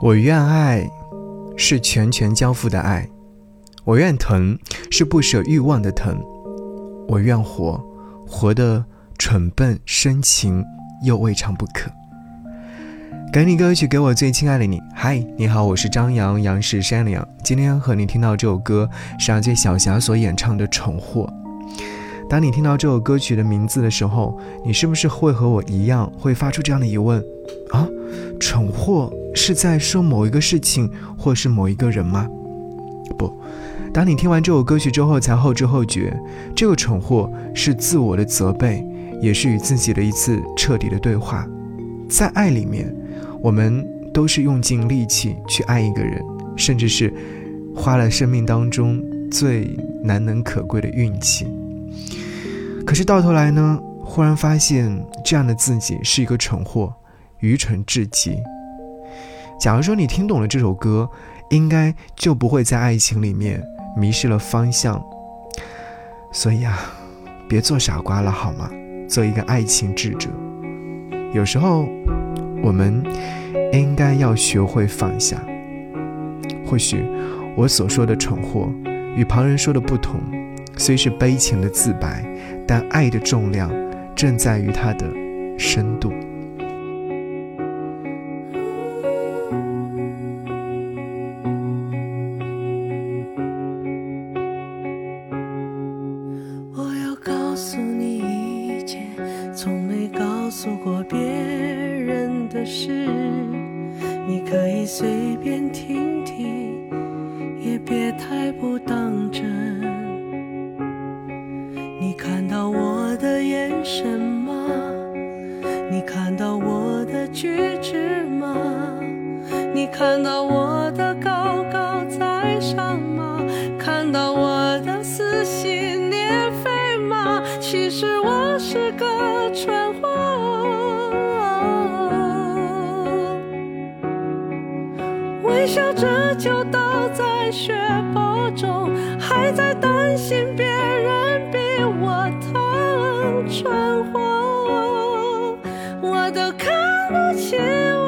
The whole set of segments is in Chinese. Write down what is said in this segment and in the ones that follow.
我愿爱，是全权交付的爱；我愿疼，是不舍欲望的疼；我愿活，活得蠢笨深情又未尝不可。给你歌曲，给我最亲爱的你。嗨，你好，我是张扬，杨是山羊。今天和你听到这首歌是阿杰小霞所演唱的《宠货》。当你听到这首歌曲的名字的时候，你是不是会和我一样，会发出这样的疑问？啊，蠢货是在说某一个事情，或是某一个人吗？不，当你听完这首歌曲之后，才后知后觉，这个蠢货是自我的责备，也是与自己的一次彻底的对话。在爱里面，我们都是用尽力气去爱一个人，甚至是花了生命当中最难能可贵的运气。可是到头来呢，忽然发现这样的自己是一个蠢货。愚蠢至极。假如说你听懂了这首歌，应该就不会在爱情里面迷失了方向。所以啊，别做傻瓜了好吗？做一个爱情智者。有时候，我们应该要学会放下。或许我所说的蠢货与旁人说的不同，虽是悲情的自白，但爱的重量正在于它的深度。可以随便听听，也别太不当真。你看到我的眼神吗？你看到我的举止吗？你看到我的高高在上吗？看到我的撕心裂肺吗？其实我是个蠢货。微笑着就倒在血泊中，还在担心别人比我疼，蠢货，我都看不起我，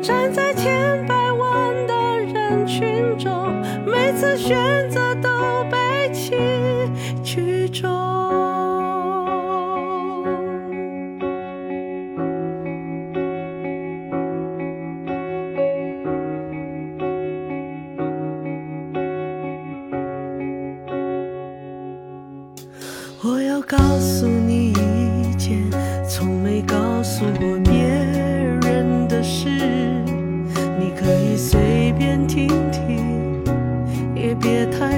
站在千百万的人群中，每次选择我要告诉你一件从没告诉过别人的事，你可以随便听听，也别太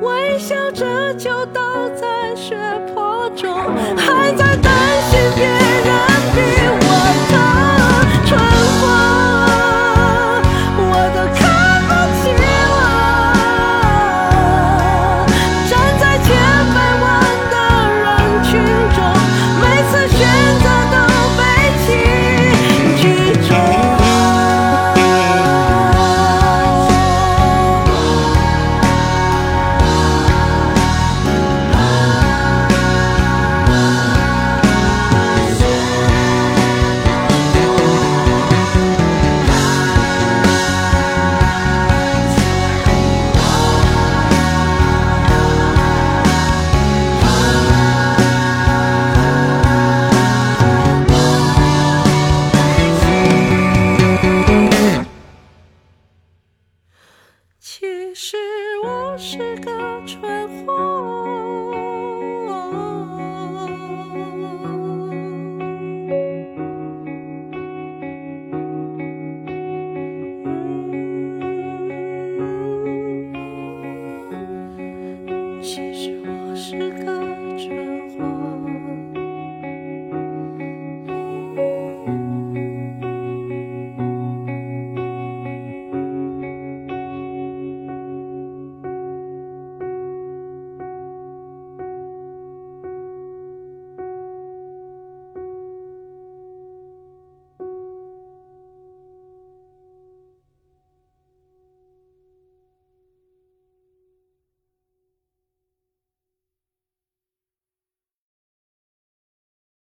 微笑着就倒在血泊中，还